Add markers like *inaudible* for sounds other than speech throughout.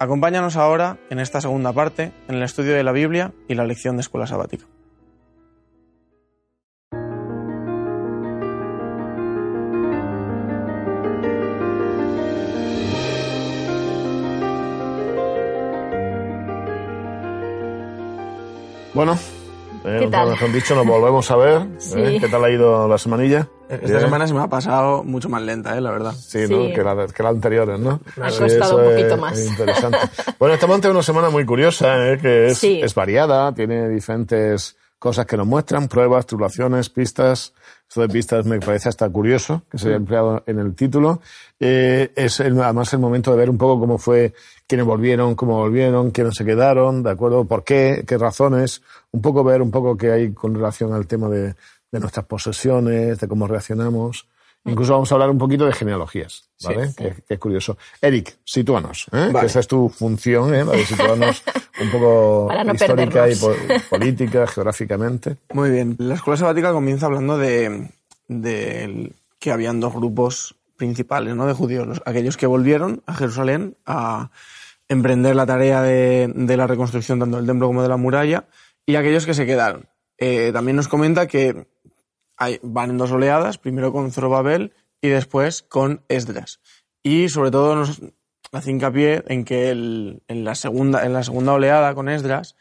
Acompáñanos ahora en esta segunda parte en el estudio de la Biblia y la lección de escuela sabática. Bueno, eh, ¿Qué tal? mejor dicho, nos volvemos a ver. *laughs* Sí. ¿eh? ¿Qué tal ha ido la semanilla? Esta Bien. semana se me ha pasado mucho más lenta, ¿eh? la verdad. Sí, ¿no? Sí. Que, la, que las anteriores, ¿no? Ha Sí, costado un poquito es más. Interesante. *laughs* bueno, estamos ante una semana muy curiosa, ¿eh? que es, Sí. es variada, tiene diferentes cosas que nos muestran, pruebas, tribulaciones, pistas. Esto de pistas me parece hasta curioso, que se haya empleado en el título. Eh, es el- además el momento de ver un poco cómo fue, quiénes volvieron, cómo volvieron, quiénes se quedaron, ¿de acuerdo? ¿Por qué? ¿Qué razones? Un poco ver un poco qué hay con relación al tema de, de nuestras posesiones, de cómo reaccionamos. Incluso vamos a hablar un poquito de genealogías, ¿vale? Que, que es curioso. Eric, sitúanos, ¿eh? Vale. Que esa es tu función, ¿eh? La de situarnos *laughs* un poco no histórica y perdernos. po- *laughs* política, geográficamente. Muy bien, la escuela sabática comienza hablando de, de que habían dos grupos principales ¿no? de judíos, los- aquellos que volvieron a Jerusalén a emprender la tarea de, de la reconstrucción tanto del templo como de la muralla y aquellos que se quedaron. Eh, también nos comenta que hay- van en dos oleadas, primero con Zorobabel y después con Esdras. Y sobre todo nos hace hincapié en que en, la segunda, en la segunda oleada con Esdras,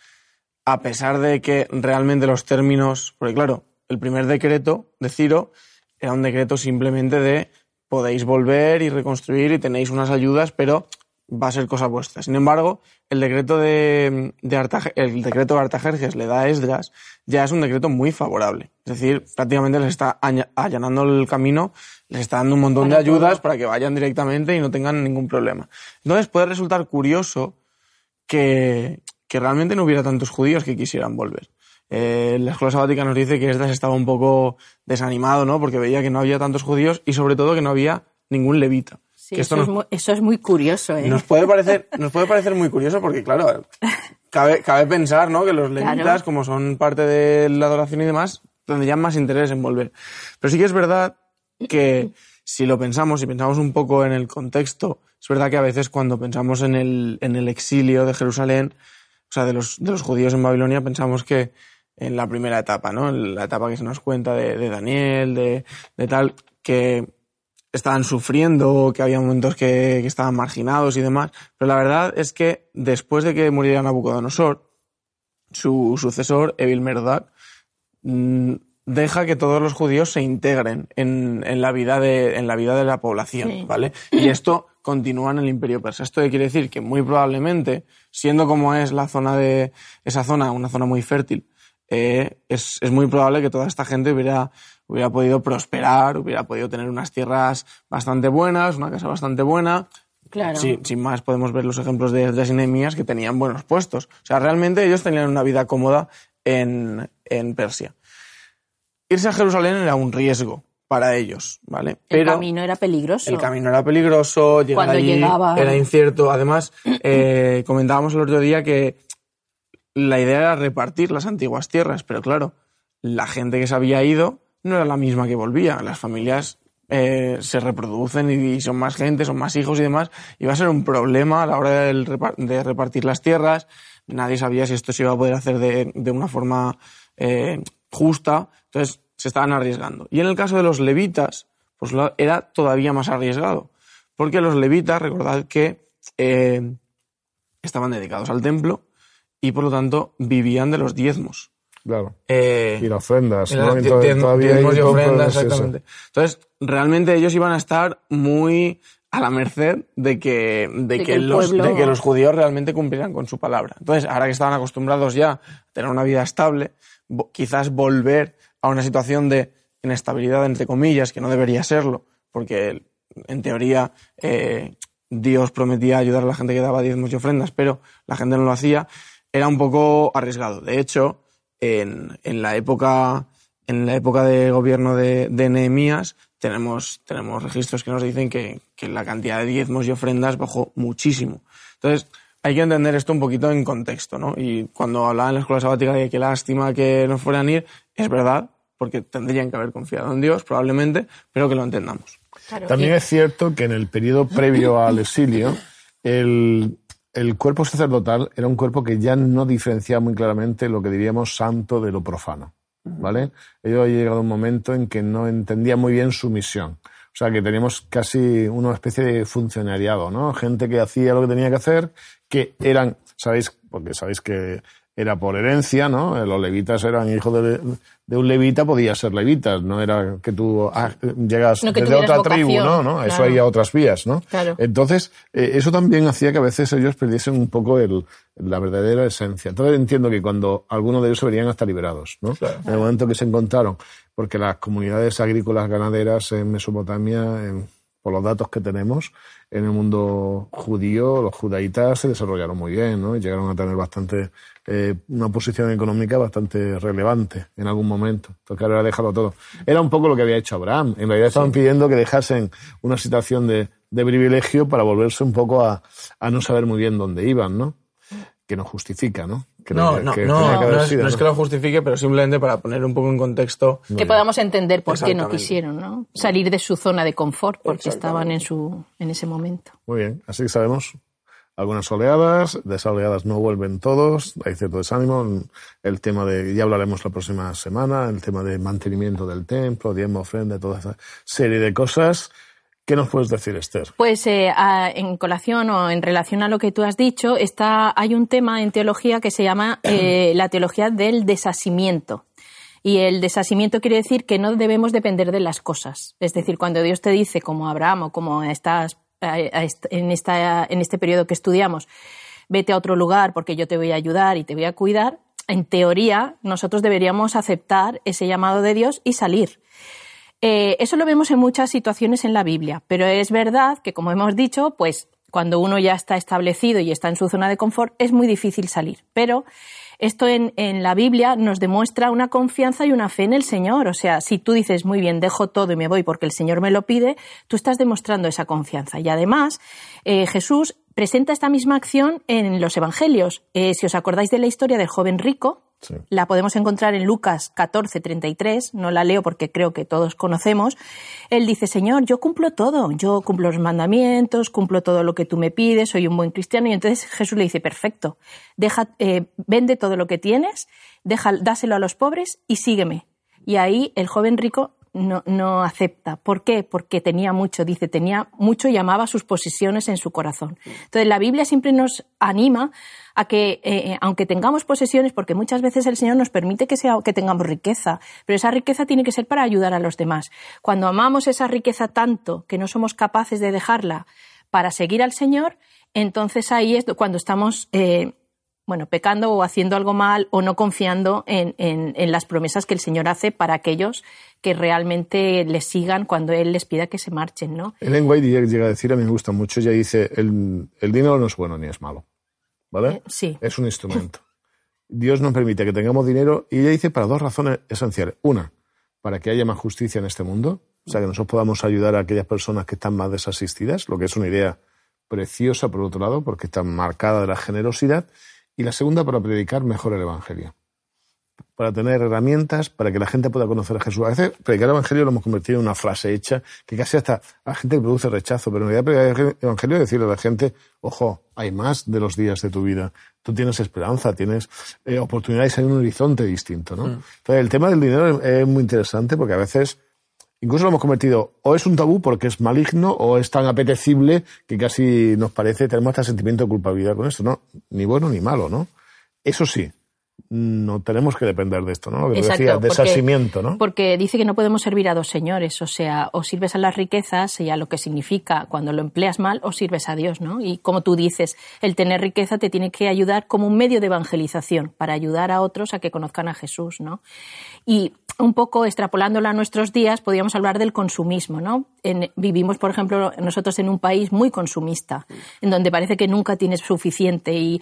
a pesar de que realmente los términos, porque claro, el primer decreto de Ciro era un decreto simplemente de podéis volver y reconstruir y tenéis unas ayudas, pero va a ser cosa vuestra. Sin embargo, el decreto de, de Artaje- el decreto de Artajerjes le da a Esdras ya es un decreto muy favorable. Es decir, prácticamente les está allanando el camino, les está dando un montón Para de ayudas todo. para que vayan directamente y no tengan ningún problema. Entonces puede resultar curioso que, que realmente no hubiera tantos judíos que quisieran volver. Eh, la escuela sabática nos dice que Esdras estaba un poco desanimado, ¿no? Porque veía que no había tantos judíos y sobre todo que no había ningún levita. Sí, que esto eso, nos, es muy, eso es muy curioso, ¿eh? nos puede parecer, nos puede parecer muy curioso porque, claro, cabe, cabe pensar, ¿no? Que los levitas, Claro. como son parte de la adoración y demás, tendrían más interés en volver. Pero sí que es verdad que si lo pensamos, si pensamos un poco en el contexto, es verdad que a veces cuando pensamos en el, en el exilio de Jerusalén, o sea, de los, de los judíos en Babilonia, pensamos que en la primera etapa, ¿no? En la etapa que se nos cuenta de, de Daniel, de, de tal, que estaban sufriendo, que había momentos que, que estaban marginados y demás. Pero la verdad es que después de que muriera Nabucodonosor, su sucesor, Evil Merodach, mm, deja que todos los judíos se integren en, en la, vida de, en la vida de la población, Sí. ¿vale? Y esto continúa en el imperio persa. Esto quiere decir que muy probablemente, siendo como es la zona de, esa zona, una zona muy fértil, eh, es, es muy probable que toda esta gente hubiera, hubiera podido prosperar, hubiera podido tener unas tierras bastante buenas, una casa bastante buena. Claro. Sí, sin más podemos ver los ejemplos de Esdras y Nehemías que tenían buenos puestos. O sea, realmente ellos tenían una vida cómoda en, en Persia. Irse a Jerusalén era un riesgo para ellos, ¿vale? el camino era peligroso. El camino era peligroso, llegar Cuando allí llegaba- era incierto. Además, *clears throat* eh, comentábamos el otro día que la idea era repartir las antiguas tierras, pero claro, la gente que se había ido no era la misma que volvía. Las familias eh, se reproducen y son más gente, son más hijos y demás. Y va a ser un problema a la hora de repartir las tierras. Nadie sabía si esto se iba a poder hacer de, una forma eh, justa. Entonces se estaban arriesgando. Y en el caso de los levitas, pues era todavía más arriesgado. Porque los levitas, recordad que eh, estaban dedicados al templo y por lo tanto vivían de los diezmos. Claro. Eh, Y las ofrendas, Entonces, todavía hay ofrendas, exactamente. Entonces, realmente ellos iban a estar muy a la merced de que, de De que, los, pueblo- de que los judíos realmente cumplieran con su palabra. Entonces, ahora que estaban acostumbrados ya a tener una vida estable, quizás volver a una situación de inestabilidad, entre comillas, que no debería serlo, porque en teoría eh, Dios prometía ayudar a la gente que daba diezmos y ofrendas, pero la gente no lo hacía, era un poco arriesgado. De hecho, en, en la época en la época de gobierno de, de Nehemías tenemos, tenemos registros que nos dicen que, que la cantidad de diezmos y ofrendas bajó muchísimo. Entonces, hay que entender esto un poquito en contexto, ¿no? Y cuando hablaba en la escuela sabática de qué lástima que no fueran a ir, es verdad, porque tendrían que haber confiado en Dios, probablemente, pero que lo entendamos. Claro, También y- es cierto que en el periodo previo al exilio, el, el cuerpo sacerdotal era un cuerpo que ya no diferenciaba muy claramente lo que diríamos santo de lo profano. ¿Vale? Ello ha llegado un momento en que no entendía muy bien su misión. O sea, que teníamos casi una especie de funcionariado, ¿no? Gente que hacía lo que tenía que hacer, que eran, ¿sabéis? Porque sabéis que era por herencia, ¿no? Los levitas eran hijos de, de un levita, podía ser levitas, no era que tú ah, llegas No que desde otra tribu, ¿no? ¿no? Eso claro. hay a otras vías, ¿no? Claro. Entonces, eh, eso también hacía que a veces ellos perdiesen un poco el, la verdadera esencia. Entonces entiendo que cuando algunos de ellos se verían hasta liberados, ¿no? En el momento que se encontraron, porque las comunidades agrícolas ganaderas en Mesopotamia, en- por los datos que tenemos, en el mundo judío, los judaítas se desarrollaron muy bien, ¿no? Y llegaron a tener bastante, eh, una posición económica bastante relevante en algún momento. Entonces, claro, era dejarlo todo. Era un poco lo que había hecho Abraham. En realidad estaban pidiendo que dejasen una situación de, de privilegio para volverse un poco a, a no saber muy bien dónde iban, ¿no? Que no justifica, ¿no? Que No, no, que no, que no es, sido, no es que lo justifique, pero simplemente para poner un poco en contexto. que podamos entender por qué no quisieron ¿no? salir de su zona de confort porque estaban en su en ese momento. Muy bien, así que sabemos algunas oleadas, de esas oleadas no vuelven todos, hay cierto desánimo, el tema de, ya hablaremos la próxima semana, el tema de mantenimiento del templo, diezmo, ofrenda, toda esa serie de cosas. ¿Qué nos puedes decir, Esther? Pues eh, a- en colación o en relación a lo que tú has dicho, está, hay un tema en teología que se llama *clears throat* eh, la teología del desasimiento. Y el desasimiento quiere decir que no debemos depender de las cosas. Es decir, cuando Dios te dice, como Abraham o como estás en, esta, en este periodo que estudiamos, vete a otro lugar porque yo te voy a ayudar y te voy a cuidar, en teoría nosotros deberíamos aceptar ese llamado de Dios y salir. Eh, eso lo vemos en muchas situaciones en la Biblia, pero es verdad que, como hemos dicho, pues cuando uno ya está establecido y está en su zona de confort, es muy difícil salir. Pero esto en, la Biblia nos demuestra una confianza y una fe en el Señor. O sea, si tú dices, muy bien, dejo todo y me voy porque el Señor me lo pide, tú estás demostrando esa confianza. Y además, eh, Jesús presenta esta misma acción en los Evangelios. Eh, si os acordáis de la historia del joven rico, La podemos encontrar en Lucas 14, 33, no la leo porque creo que todos conocemos. Él dice, Señor, yo cumplo todo, yo cumplo los mandamientos, cumplo todo lo que tú me pides, soy un buen cristiano. Y entonces Jesús le dice, perfecto, deja, eh, vende todo lo que tienes, deja, dáselo a los pobres y sígueme. Y ahí el joven rico no, acepta. ¿Por qué? Porque tenía mucho, dice, tenía mucho y amaba sus posesiones en su corazón. Entonces la Biblia siempre nos anima a que, eh, aunque tengamos posesiones, porque muchas veces el Señor nos permite que, sea, que tengamos riqueza, pero esa riqueza tiene que ser para ayudar a los demás. Cuando amamos esa riqueza tanto que no somos capaces de dejarla para seguir al Señor, entonces ahí es cuando estamos... Eh, bueno, pecando o haciendo algo mal o no confiando en, en, en, las promesas que el Señor hace para aquellos que realmente les sigan cuando Él les pida que se marchen, ¿no? Ellen White llega a decir, a mí me gusta mucho, ella dice, el, el dinero no es bueno ni es malo, ¿vale? Eh, sí. Es un instrumento. *laughs* Dios nos permite que tengamos dinero y ella dice para dos razones esenciales. Una, para que haya más justicia en este mundo, o sea, que nosotros podamos ayudar a aquellas personas que están más desasistidas, lo que es una idea preciosa por otro lado, porque está marcada de la generosidad y la segunda para predicar mejor el Evangelio. para tener herramientas para que la gente pueda conocer a Jesús. A veces predicar el Evangelio lo hemos convertido en una frase hecha que casi hasta a la gente produce rechazo, pero en realidad predicar el Evangelio es decirle a la gente, ojo, hay más de los días de tu vida. Tú tienes esperanza, tienes eh, oportunidades, hay un horizonte distinto, ¿no? Mm. Entonces, el tema del dinero es muy interesante porque a veces incluso lo hemos convertido o es un tabú porque es maligno o es tan apetecible que casi nos parece, tenemos hasta sentimiento de culpabilidad con esto, ¿no? Ni bueno ni malo, ¿no? Eso sí, no tenemos que depender de esto, ¿no? Lo que porque- desasimiento, ¿no? Porque dice que no podemos servir a dos señores, o sea, o sirves a las riquezas y a lo que significa cuando lo empleas mal, o sirves a Dios, ¿no? Y como tú dices, el tener riqueza te tiene que ayudar como un medio de evangelización para ayudar a otros a que conozcan a Jesús, ¿no? Y un poco extrapolándolo a nuestros días, podríamos hablar del consumismo, ¿no? En- vivimos, por ejemplo, nosotros en un país muy consumista, en donde parece que nunca tienes suficiente y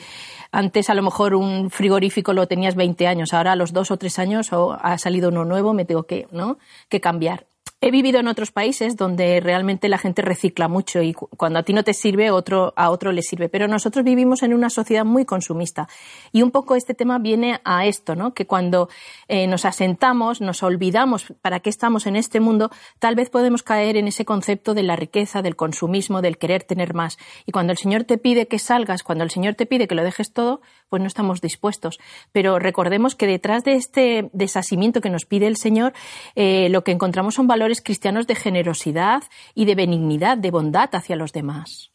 antes a lo mejor un frigorífico lo tenías 20 años, ahora a los dos o tres años ha salido uno nuevo, me tengo que, ¿no? que cambiar. He vivido en otros países donde realmente la gente recicla mucho y cu- cuando a ti no te sirve, otro, a otro le sirve. Pero nosotros vivimos en una sociedad muy consumista. Y un poco este tema viene a esto, ¿no? Que cuando eh, nos asentamos, nos olvidamos para qué estamos en este mundo, tal vez podemos caer en ese concepto de la riqueza, del consumismo, del querer tener más. Y cuando el Señor te pide que salgas, cuando el Señor te pide que lo dejes todo, pues no estamos dispuestos. Pero recordemos que detrás de este desasimiento que nos pide el Señor, eh, lo que encontramos son valores cristianos de generosidad y de benignidad, de bondad hacia los demás.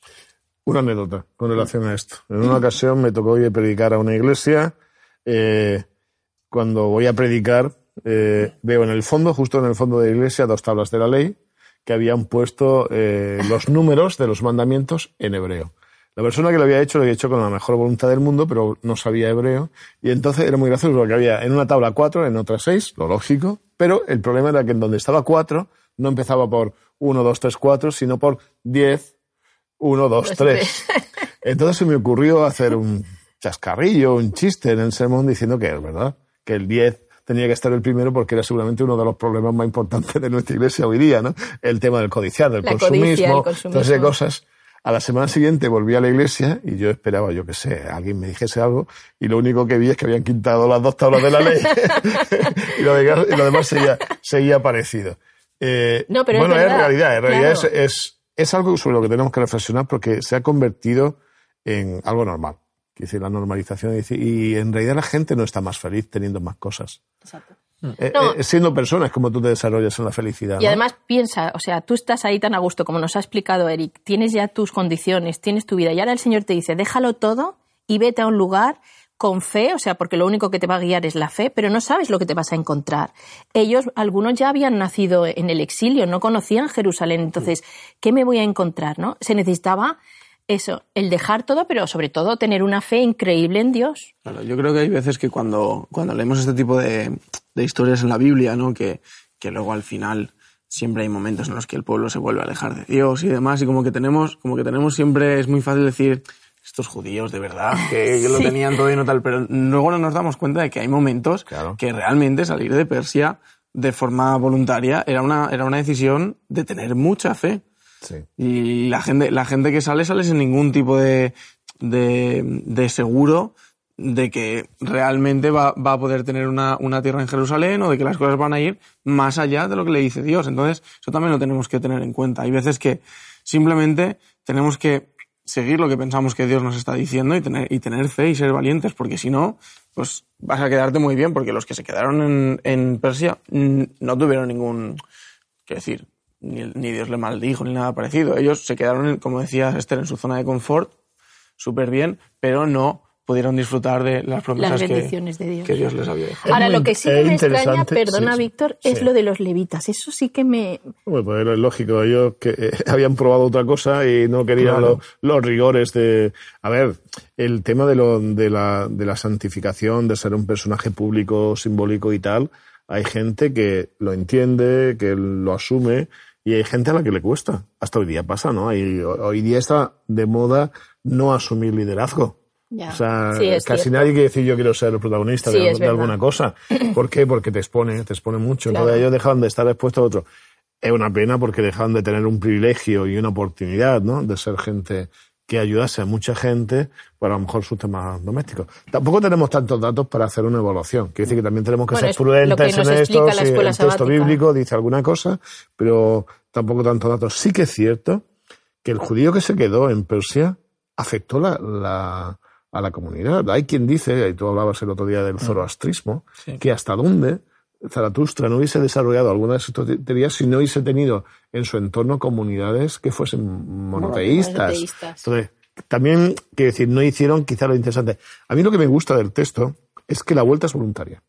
Una anécdota con relación a esto. En una ocasión me tocó ir a predicar a una iglesia. eh, cuando voy a predicar, eh, veo en el fondo, justo en el fondo de la iglesia, dos tablas de la ley que habían puesto los números de los mandamientos en hebreo. La persona que lo había hecho lo había hecho con la mejor voluntad del mundo, pero no sabía hebreo. Y entonces era muy gracioso porque había en una tabla cuatro, en otra seis, lo lógico. Pero el problema era que en donde estaba cuatro no empezaba por uno, dos, tres, cuatro, sino por diez, uno, dos, tres. *laughs* Entonces se me ocurrió hacer un chascarrillo, un chiste en el sermón diciendo que es verdad, que el 10 tenía que estar el primero porque era seguramente uno de los problemas más importantes de nuestra iglesia hoy día, ¿no? El tema del codiciar, del La consumismo. todas esas cosas. A la semana siguiente volví a la iglesia y yo esperaba, yo qué sé, alguien me dijese algo y lo único que vi es que habían quitado las dos tablas de la ley *laughs* *laughs* y, lo demás, y lo demás seguía, seguía parecido. Eh, No, pero bueno, es, verdad, realidad, en realidad claro. es, es, es algo sobre lo que tenemos que reflexionar porque se ha convertido en algo normal. Quiere decir, la normalización. dice, Y en realidad la gente no está más feliz teniendo más cosas. Eh, No. eh, siendo personas como tú te desarrollas en la felicidad. Y ¿no? además piensa, o sea, tú estás ahí tan a gusto como nos ha explicado Eric, tienes ya tus condiciones, tienes tu vida y ahora el Señor te dice, déjalo todo y vete a un lugar con fe, o sea, porque lo único que te va a guiar es la fe, pero no sabes lo que te vas a encontrar. Ellos, algunos ya habían nacido en el exilio, no conocían Jerusalén, entonces, ¿qué me voy a encontrar? ¿no? Se necesitaba eso, el dejar todo, pero sobre todo tener una fe increíble en Dios. Claro, yo creo que hay veces que cuando, cuando leemos este tipo de, de historias en la Biblia, ¿no? Que, que luego al final siempre hay momentos en los que el pueblo se vuelve a alejar de Dios y demás, y como que tenemos, como que tenemos siempre, es muy fácil decir, estos judíos de verdad, que *laughs* lo Sí. tenían todo y no tal, pero luego no nos damos cuenta de que hay momentos Claro. que realmente salir de Persia de forma voluntaria era una, era una decisión de tener mucha fe. Sí. Y la gente, la gente que sale, sale sin ningún tipo de, de, de seguro de que realmente va, va a poder tener una, una tierra en Jerusalén o de que las cosas van a ir más allá de lo que le dice Dios. Entonces, eso también lo tenemos que tener en cuenta. Hay veces que simplemente tenemos que seguir lo que pensamos que Dios nos está diciendo y tener, y tener fe y ser valientes, porque si no, pues vas a quedarte muy bien, porque los que se quedaron en, en Persia mm, no tuvieron ningún, quiero decir, ni, ni Dios le maldijo ni nada parecido. Ellos se quedaron, como decía Esther, en su zona de confort, súper bien, pero no pudieron disfrutar de las promesas Las que, bendiciones de Dios. que Dios les había dejado. Ahora, lo que sí que me extraña, perdona sí, sí. Víctor, es Sí. lo de los levitas. Eso sí que me, Bueno, pues es lógico, ellos que eh, *laughs* habían probado otra cosa y no querían Claro. los, los rigores de... A ver, el tema de, lo, de, la, de la santificación, de ser un personaje público, simbólico y tal, hay gente que lo entiende, que lo asume y hay gente a la que le cuesta. Hasta hoy día pasa, ¿no? Hay- hoy día está de moda no asumir liderazgo. Ya. O sea, Sí, casi cierto. nadie quiere decir yo quiero ser el protagonista Sí, de, alguna cosa. *clears throat* ¿Por qué? Porque te expone, te expone mucho. Claro. Entonces ellos dejaban de estar expuestos a otro. Es una pena porque dejaban de tener un privilegio y una oportunidad, ¿no? De ser gente que ayudase a mucha gente, pues a lo mejor sus temas domésticos. Tampoco tenemos tantos datos para hacer una evaluación. Quiere decir que también tenemos que Bueno, ser prudentes en esto. Si el texto bíblico dice alguna cosa, pero tampoco tantos datos. Sí que es cierto que el judío que se quedó en Persia afectó la, la- a la comunidad. Hay quien dice, y tú hablabas el otro día del zoroastrismo, Sí. que hasta dónde Zaratustra no hubiese desarrollado alguna de sus teorías si no hubiese tenido en su entorno comunidades que fuesen monoteístas. Monoteístas. Entonces, también, quiero decir, no hicieron quizá lo interesante. A mí lo que me gusta del texto es que la vuelta es voluntaria.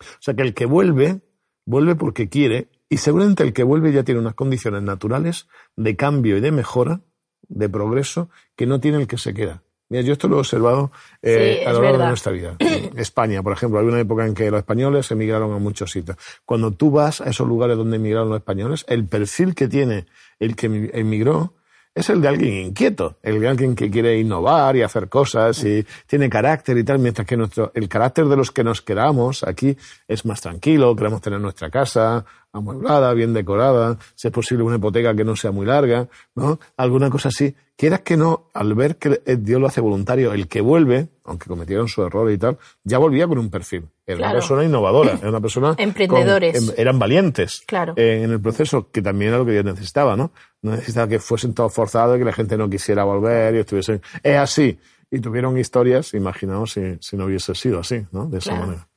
O sea, que el que vuelve, vuelve porque quiere, y seguramente el que vuelve ya tiene unas condiciones naturales de cambio y de mejora, de progreso, que no tiene el que se queda. Mira, yo esto lo he observado eh, Sí, a lo largo de nuestra vida. España, por ejemplo, había una época en que los españoles emigraron a muchos sitios. Cuando tú vas a esos lugares donde emigraron los españoles, el perfil que tiene el que emi- emigró es el de alguien inquieto, el de alguien que quiere innovar y hacer cosas y tiene carácter y tal, mientras que nuestro, el carácter de los que nos quedamos aquí es más tranquilo, queremos tener nuestra casa amueblada, bien decorada, si es posible una hipoteca que no sea muy larga, ¿no? Alguna cosa así. Quieras que no, al ver que Dios lo hace voluntario, el que vuelve, aunque cometieron su error y tal, ya volvía con un perfil. Era una persona innovadora, era una persona... *laughs* Emprendedores. em- eran valientes Claro. eh, en el proceso, que también era lo que Dios necesitaba, ¿no? No necesitaba que fuesen todos forzados y que la gente no quisiera volver y estuviesen... Es así. Y tuvieron historias, imaginaos si, si no hubiese sido así, ¿no? De esa Claro. manera.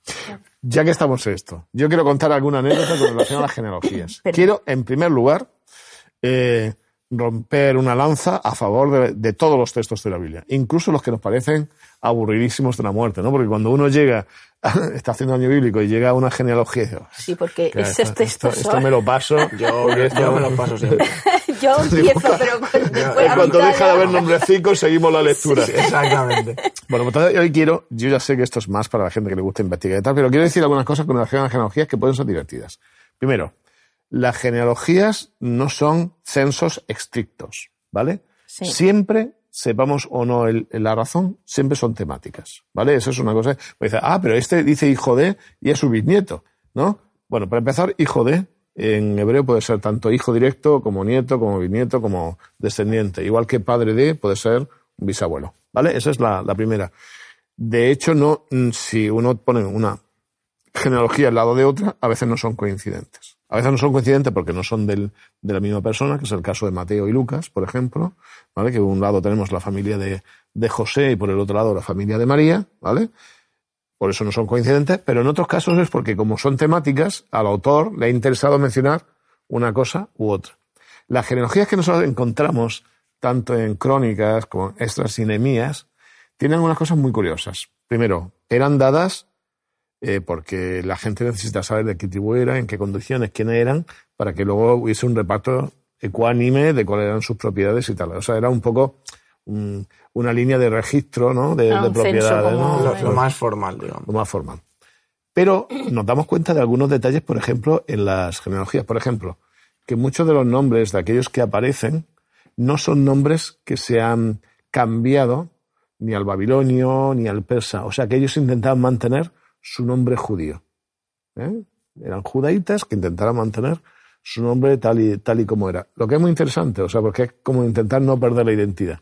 Ya que estamos en esto, yo quiero contar alguna anécdota con relación a las genealogías. Pero- Quiero, en primer lugar, eh, romper una lanza a favor de, de todos los textos de la Biblia, incluso los que nos parecen aburridísimos de la muerte, ¿no? Porque cuando uno llega, *laughs* está haciendo año bíblico y llega a una genealogía, y dice, Sí, porque "Claro, esos esto, textos esto- esto me lo paso. Yo, esto- yo me lo paso *laughs* siempre. Yo empiezo, pero después En cuanto deja de haber nombrecicos, seguimos la lectura. Exactamente. *laughs* Bueno, pues entonces hoy quiero, yo ya sé que esto es más para la gente que le gusta investigar y tal, pero quiero decir algunas cosas con relación a las genealogías que pueden ser divertidas. Primero, las genealogías no son censos estrictos, ¿vale? Sí. Siempre, sepamos o no el- la razón, siempre son temáticas, ¿vale? Eso es una cosa. Pues dice, ah, pero este dice hijo de y es su bisnieto, ¿no? Bueno, para empezar, hijo de, en hebreo puede ser tanto hijo directo como nieto, como bisnieto, como descendiente. Igual que padre de puede ser un bisabuelo, ¿vale? Esa es la, primera. De hecho, no, mm, si uno pone una genealogía al lado de otra, a veces no son coincidentes. A veces no son coincidentes porque no son del- de la misma persona, que es el caso de Mateo y Lucas, por ejemplo, ¿vale? Que por un lado tenemos la familia de, de José y por el otro lado la familia de María, ¿vale? Por eso no son coincidentes, pero en otros casos es porque como son temáticas, al autor le ha interesado mencionar una cosa u otra. Las genealogías que nosotros encontramos, tanto en crónicas como en extras y Nehemías, tienen unas cosas muy curiosas. Primero, eran dadas eh, porque la gente necesita saber de qué tribu era, en qué condiciones, quiénes eran, para que luego hubiese un reparto ecuánime de cuáles eran sus propiedades y tal. O sea, era un poco una línea de registro, ¿no? De, Ah, de propiedades, como- ¿no? Lo, lo más formal, digamos. lo más formal. Pero nos damos cuenta de algunos detalles, por ejemplo, en las genealogías. Por ejemplo, que muchos de los nombres de aquellos que aparecen no son nombres que se han cambiado ni al babilonio ni al persa. O sea, que ellos intentaban mantener su nombre judío. ¿eh? Eran judaítas que intentaron mantener su nombre tal y, tal y como era. Lo que es muy interesante, o sea, porque es como intentar no perder la identidad.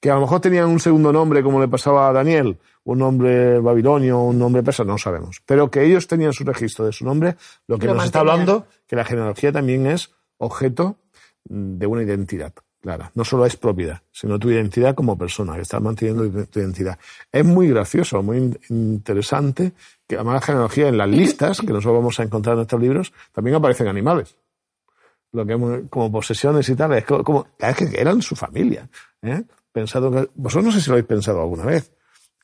Que a lo mejor tenían un segundo nombre, como le pasaba a Daniel, un nombre babilonio, un nombre persa, no sabemos. Pero que ellos tenían su registro de su nombre, lo que Lo nos está hablando que la genealogía también es objeto de una identidad clara. No solo es propiedad, sino tu identidad como persona, que estás manteniendo tu- identidad. Es muy gracioso, muy in- interesante que además la genealogía en las listas que nosotros vamos a encontrar en estos libros también aparecen animales. Lo que como posesiones y tal, es co- como, es que eran su familia. ¿eh? Pensado que, vosotros no sé si lo habéis pensado alguna vez.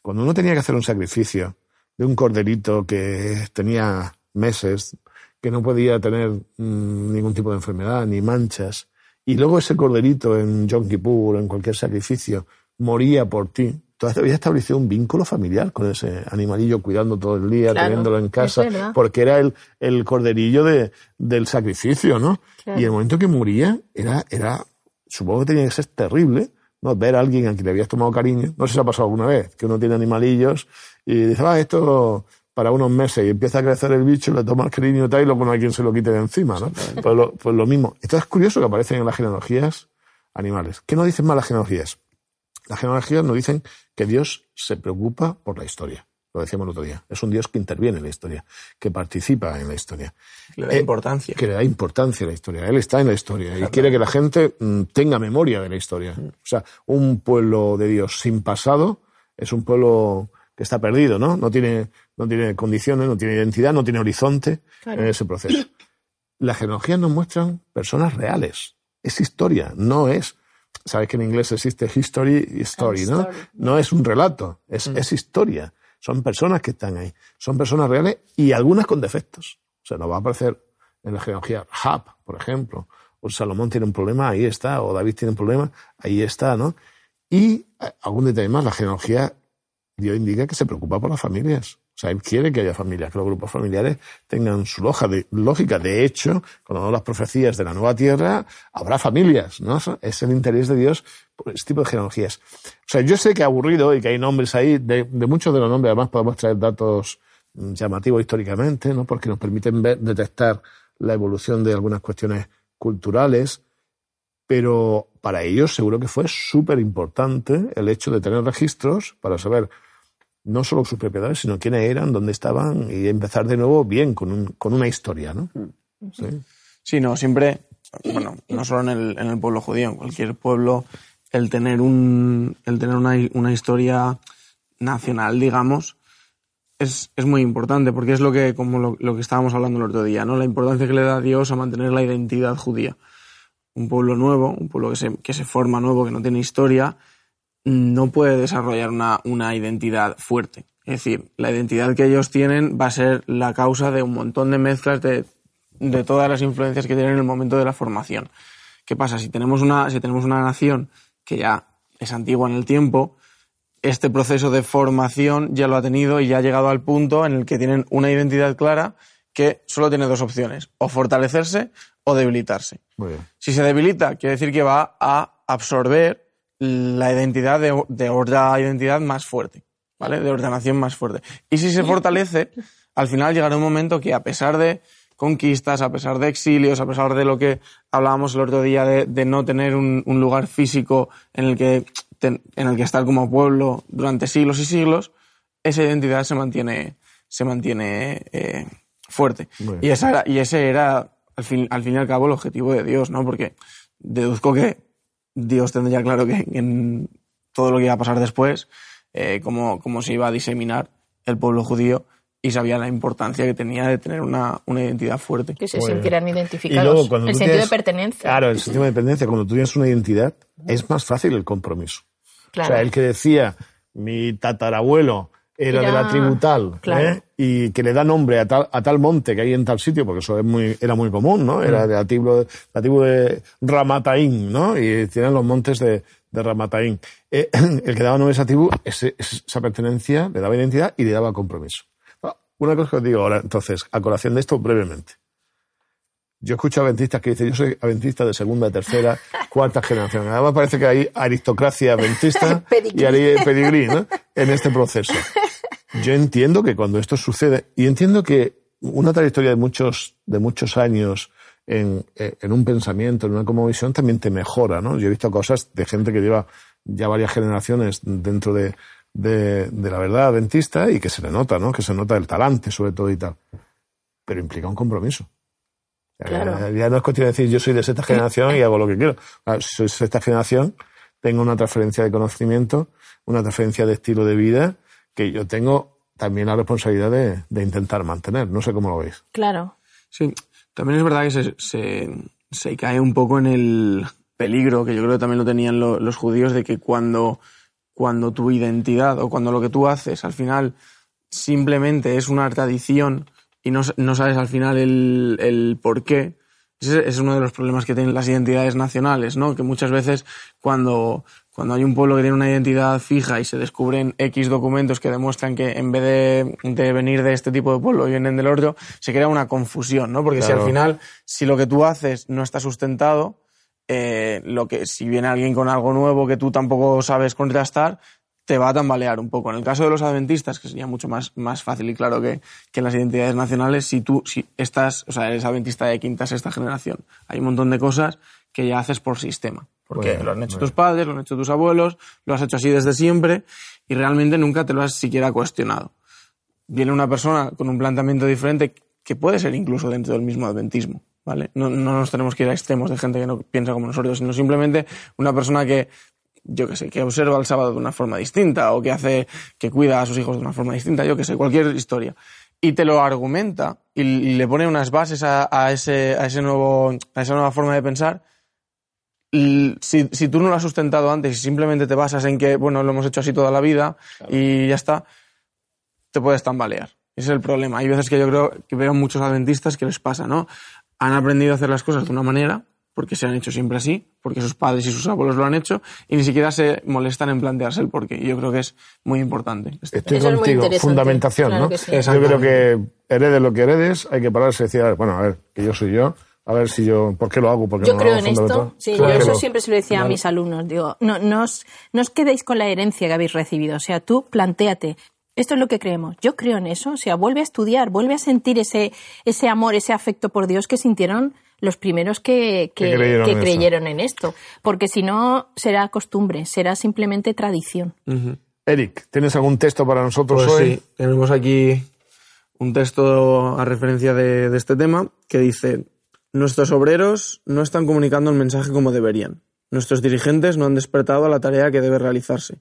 Cuando uno tenía que hacer un sacrificio de un corderito que tenía meses, que no podía tener mm, ningún tipo de enfermedad ni manchas, y luego ese corderito en Yom Kippur o en cualquier sacrificio moría por ti, tú habías establecido un vínculo familiar con ese animalillo, cuidando todo el día, Claro, teniéndolo en casa, porque era el, el corderillo de, del sacrificio, ¿no? Claro. Y el momento que moría, era, era, supongo que tenía que ser terrible, ¿no? Ver a alguien a quien le habías tomado cariño. No sé si ha pasado alguna vez, que uno tiene animalillos y dice, ah, esto para unos meses y empieza a crecer el bicho, le toma el cariño y tal, y luego no hay quien se lo quite de encima, ¿no? Pues lo, pues lo mismo. Esto es curioso que aparecen en las genealogías animales. ¿Qué nos dicen más las genealogías? Las genealogías nos dicen que Dios se preocupa por la historia. Lo decíamos el otro día. Es un Dios que interviene en la historia, que participa en la historia. Le da importancia. Que le da importancia a la historia. Él está en la historia y quiere que la gente mm, tenga memoria de la historia. O sea, un pueblo de Dios sin pasado es un pueblo que está perdido, ¿no? No tiene, no tiene condiciones, no tiene identidad, no tiene horizonte en ese proceso. Las genealogías nos muestran personas reales. Es historia, no es. Sabes que en inglés existe history y story, ¿no? No es un relato, es, es historia. Son personas que están ahí. Son personas reales y algunas con defectos. O sea, nos va a aparecer en la genealogía Hab, por ejemplo. O Salomón tiene un problema, ahí está. O David tiene un problema, ahí está, ¿no? Y eh, algún detalle más, la genealogía, Dios indica que se preocupa por las familias. Sea, él quiere que haya familias, que los grupos familiares tengan su lógica. De hecho, cuando las profecías de la nueva tierra, habrá familias, ¿no? Es el interés de Dios por este tipo de genealogías. O sea, yo sé que aburrido y que hay nombres ahí, de, muchos de los nombres además podemos traer datos mm, llamativos históricamente, ¿no? Porque nos permiten detectar la evolución de algunas cuestiones culturales, pero para ellos seguro que fue súper importante el hecho de tener registros para saber no solo sus propiedades, sino quiénes eran, dónde estaban y empezar de nuevo bien, con, un, con una historia, ¿no? Sí. sí, no, siempre, bueno, no solo en el, en el pueblo judío, en cualquier pueblo, el tener, un, el tener una, una historia nacional, digamos, es, es, muy importante, porque es lo que, como lo, lo, que estábamos hablando el otro día, ¿no? La importancia que le da a Dios a mantener la identidad judía. Un pueblo nuevo, un pueblo que se, que se forma nuevo, que no tiene historia, no puede desarrollar una, una, identidad fuerte. Es decir, la identidad que ellos tienen va a ser la causa de un montón de mezclas de, de todas las influencias que tienen en el momento de la formación. ¿Qué pasa? Si tenemos una, si tenemos una nación que ya es antigua en el tiempo, este proceso de formación ya lo ha tenido y ya ha llegado al punto en el que tienen una identidad clara que solo tiene dos opciones, o fortalecerse o debilitarse. Si se debilita, quiere decir que va a absorber la identidad de, de otra identidad más fuerte, ¿vale? De ordenación más fuerte. Y si se fortalece, al final llegará un momento que a pesar de conquistas, a pesar de exilios, a pesar de lo que hablábamos el otro día de, no tener un, lugar físico en el, que, en el que estar como pueblo durante siglos y siglos, esa identidad se mantiene, se mantiene eh, fuerte. Y, esa era, y ese era, al fin, al fin y al cabo, el objetivo de Dios, ¿no? Porque deduzco que Dios tendría claro que en todo lo que iba a pasar después, eh, cómo, se iba a diseminar el pueblo judío y sabía la importancia que tenía de tener una, identidad fuerte. Que se sintieran identificados. el sentido de pertenencia. Claro, el sentido de pertenencia. Cuando tú tienes una identidad, es más fácil el compromiso. O sea, el que decía, mi tatarabuelo era, de la tribu tal, ¿eh? y que le da nombre a tal, a tal monte que hay en tal sitio, porque eso es muy, era muy común, ¿no? Era mm. de la tribu, la tribu de Ramataín, ¿no? Y tienen los montes de, de Ramataín. Eh, *clears throat* el que daba nombre a esa tribu, esa pertenencia le daba identidad y le daba compromiso. Ah, una cosa que os digo ahora, entonces, a colación de esto brevemente. Yo escucho a adventistas que dicen, yo soy adventista de segunda, tercera, *laughs* cuarta generación. Además parece que hay aristocracia adventista *laughs* y pedigrí ¿no? en este proceso. *laughs* Yo entiendo que cuando esto sucede, y entiendo que una trayectoria de muchos, de muchos años en, en un pensamiento, en una visión, también te mejora, ¿no? Yo he visto cosas de gente que lleva ya varias generaciones dentro de, de, de la verdad adventista y que se le nota, ¿no? Que se nota el talante, sobre todo y tal. Pero implica un compromiso. Ya, no es cuestión de decir yo soy de esta generación y hago lo que quiero. Ah, soy de esta generación, tengo una transferencia de conocimiento, una transferencia de estilo de vida que yo tengo también la responsabilidad de, intentar mantener. No sé cómo lo veis. Claro. Sí, también es verdad que se, se, cae un poco en el peligro, que yo creo que también lo tenían los judíos, de que cuando, cuando tu identidad o cuando lo que tú haces al final simplemente es una tradición y no, no sabes al final el, el por qué. Ese es uno de los problemas que tienen las identidades nacionales, ¿no? Que muchas veces cuando, cuando hay un pueblo que tiene una identidad fija y se descubren X documentos que demuestran que en vez de, de venir de este tipo de pueblo vienen del otro, se crea una confusión, ¿no? Porque si al final, si lo que tú haces no está sustentado, eh, lo que si viene alguien con algo nuevo que tú tampoco sabes contrastar, te va a tambalear un poco. En el caso de los adventistas, que sería mucho más, más fácil y claro que, que las identidades nacionales, si tú si estás, o sea, eres adventista de quinta, sexta generación, hay un montón de cosas que ya haces por sistema. Porque lo han hecho tus padres, lo han hecho tus abuelos, lo has hecho así desde siempre y realmente nunca te lo has siquiera cuestionado. Viene una persona con un planteamiento diferente que puede ser incluso dentro del mismo adventismo, ¿vale? No, no nos tenemos que ir a extremos de gente que no piensa como nosotros, sino simplemente una persona que, yo que sé, que observa el sábado de una forma distinta o que hace, que cuida a sus hijos de una forma distinta, yo que sé, cualquier historia. Y te lo argumenta y, le pone unas bases a, a ese, a, ese nuevo, a esa nueva forma de pensar si, si tú no lo has sustentado antes y simplemente te basas en que, bueno, lo hemos hecho así toda la vida y ya está, te puedes tambalear. Ese es el problema. Hay veces que yo creo que veo muchos adventistas que les pasa, ¿no? Han aprendido a hacer las cosas de una manera, porque se han hecho siempre así, porque sus padres y sus abuelos lo han hecho, y ni siquiera se molestan en plantearse el porqué. Y yo creo que es muy importante. este Estoy Eso contigo. Fundamentación, Claro ¿no? que sí. Yo creo que heredes lo que heredes, hay que pararse y decir, a ver, bueno, a ver, que yo soy yo, a ver si yo, ¿por qué lo hago? ¿Por qué Yo no creo hago? en esto, Fundamental. sí, Claro. yo eso siempre se lo decía a mis alumnos, digo, no, no, os, no os quedéis con la herencia que habéis recibido, o sea, tú plantéate, esto es lo que creemos, yo creo en eso, o sea, vuelve a estudiar, vuelve a sentir ese, ese amor, ese afecto por Dios que sintieron los primeros que, que- Que creyeron que en eso. creyeron en esto, porque si no será costumbre, será simplemente tradición. Eric, ¿tienes algún texto para nosotros Pues hoy? sí, tenemos aquí un texto a referencia de, de este tema que dice, nuestros obreros no están comunicando el mensaje como deberían. Nuestros dirigentes no han despertado a la tarea que debe realizarse.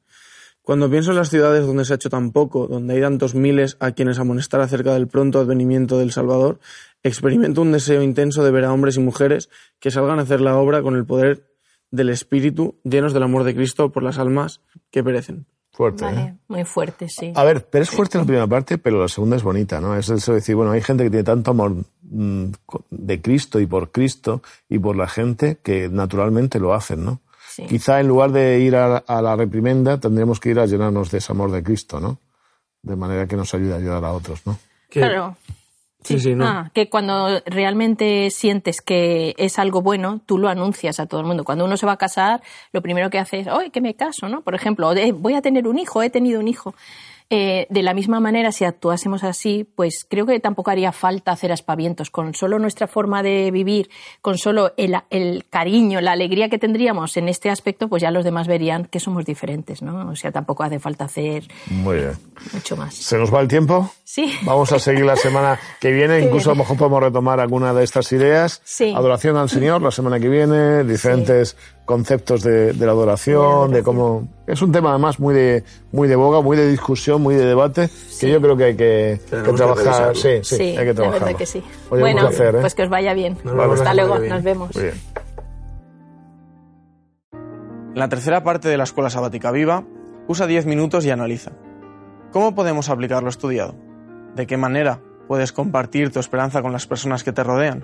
Cuando pienso en las ciudades donde se ha hecho tan poco, donde hay tantos miles a quienes amonestar acerca del pronto advenimiento del Salvador, experimento un deseo intenso de ver a hombres y mujeres que salgan a hacer la obra con el poder del Espíritu, llenos del amor de Cristo por las almas que perecen. Fuerte, Vale, ¿eh? muy fuerte, sí. A ver, pero es fuerte la primera parte, pero la segunda es bonita, ¿no? Es eso de decir, bueno, hay gente que tiene tanto amor mm, de Cristo y por Cristo y por la gente que naturalmente lo hacen, ¿no? Sí. Quizá en lugar de ir a, a la reprimenda, tendríamos que ir a llenarnos de ese amor de Cristo, ¿no? De manera que nos ayude a ayudar a otros, ¿no? Que- Claro. Sí, sí, no. Ah, que cuando realmente sientes que es algo bueno, tú lo anuncias a todo el mundo. Cuando uno se va a casar, lo primero que hace es, ¡ay, que me caso! ¿no? Por ejemplo, o de, voy a tener un hijo, he tenido un hijo. Eh, de la misma manera, si actuásemos así, pues creo que tampoco haría falta hacer aspavientos. Con solo nuestra forma de vivir, con solo el, el cariño, la alegría que tendríamos en este aspecto, pues ya los demás verían que somos diferentes, ¿no? O sea, tampoco hace falta hacer Muy bien. mucho más. ¿Se nos va el tiempo? Sí. Vamos a seguir la semana que viene, *laughs* incluso a lo mejor podemos retomar alguna de estas ideas. Sí. Adoración al Señor la semana que viene, diferentes conceptos de, de la adoración, de cómo... Es un tema además muy de, muy de boga, muy de discusión, muy de debate, que yo creo que hay que, que Tenemos que trabajar. sí, revisarlo. sí, hay que la trabajar. verdad que sí. Oye, un bueno, placer, ¿eh? pues que os vaya bien. Nos Hasta luego, nos vemos. Muy bien. En la tercera parte de la Escuela Sabática Viva, usa 10 minutos y analiza. ¿Cómo podemos aplicar lo estudiado? ¿De qué manera puedes compartir tu esperanza con las personas que te rodean?